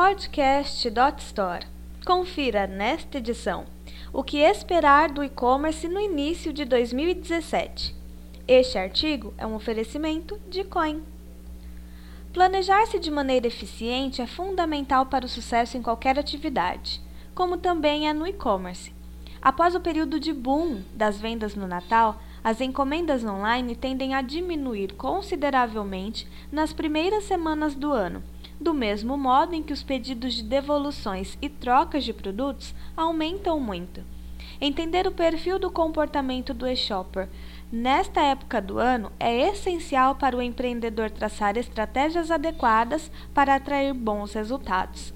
Podcast.store. Confira nesta edição o que esperar do e-commerce no início de 2017. Este artigo é um oferecimento de Coin. Planejar-se de maneira eficiente é fundamental para o sucesso em qualquer atividade, como também é no e-commerce. Após o período de boom das vendas no Natal, as encomendas online tendem a diminuir consideravelmente nas primeiras semanas do ano, do mesmo modo em que os pedidos de devoluções e trocas de produtos aumentam muito. Entender o perfil do comportamento do e-shopper nesta época do ano é essencial para o empreendedor traçar estratégias adequadas para atrair bons resultados.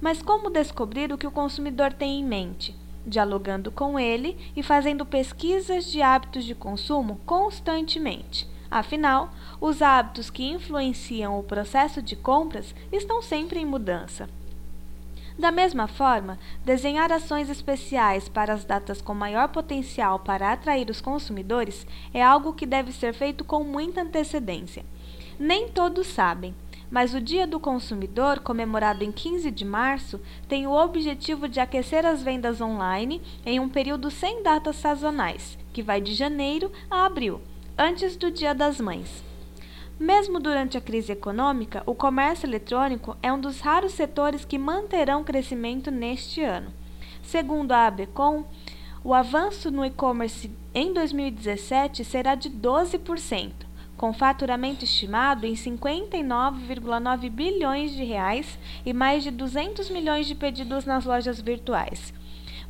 Mas como descobrir o que o consumidor tem em mente? dialogando com ele e fazendo pesquisas de hábitos de consumo constantemente. Afinal, os hábitos que influenciam o processo de compras estão sempre em mudança. Da mesma forma, desenhar ações especiais para as datas com maior potencial para atrair os consumidores é algo que deve ser feito com muita antecedência. Nem todos sabem, mas o Dia do Consumidor, comemorado em 15 de março, tem o objetivo de aquecer as vendas online em um período sem datas sazonais, que vai de janeiro a abril, antes do Dia das Mães. Mesmo durante a crise econômica, o comércio eletrônico é um dos raros setores que manterão crescimento neste ano. Segundo a Abecom, o avanço no e-commerce em 2017 será de 12%, com faturamento estimado em 59,9 bilhões de reais e mais de 200 milhões de pedidos nas lojas virtuais.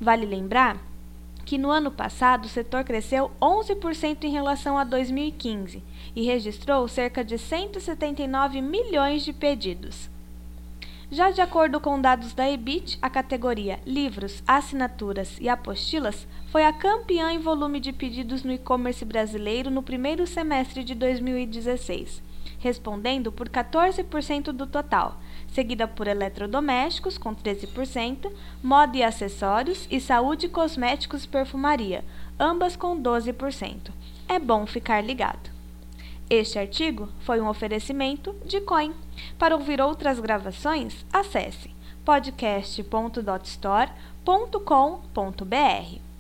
Vale lembrar que no ano passado o setor cresceu 11% em relação a 2015 e registrou cerca de 179 milhões de pedidos. Já de acordo com dados da EBIT, a categoria Livros, Assinaturas e Apostilas foi a campeã em volume de pedidos no e-commerce brasileiro no primeiro semestre de 2016, respondendo por 14% do total, seguida por eletrodomésticos, com 13%, moda e acessórios e saúde, cosméticos e perfumaria, ambas com 12%. É bom ficar ligado. Este artigo foi um oferecimento de Coin. Para ouvir outras gravações, acesse podcast.dotstore.com.br.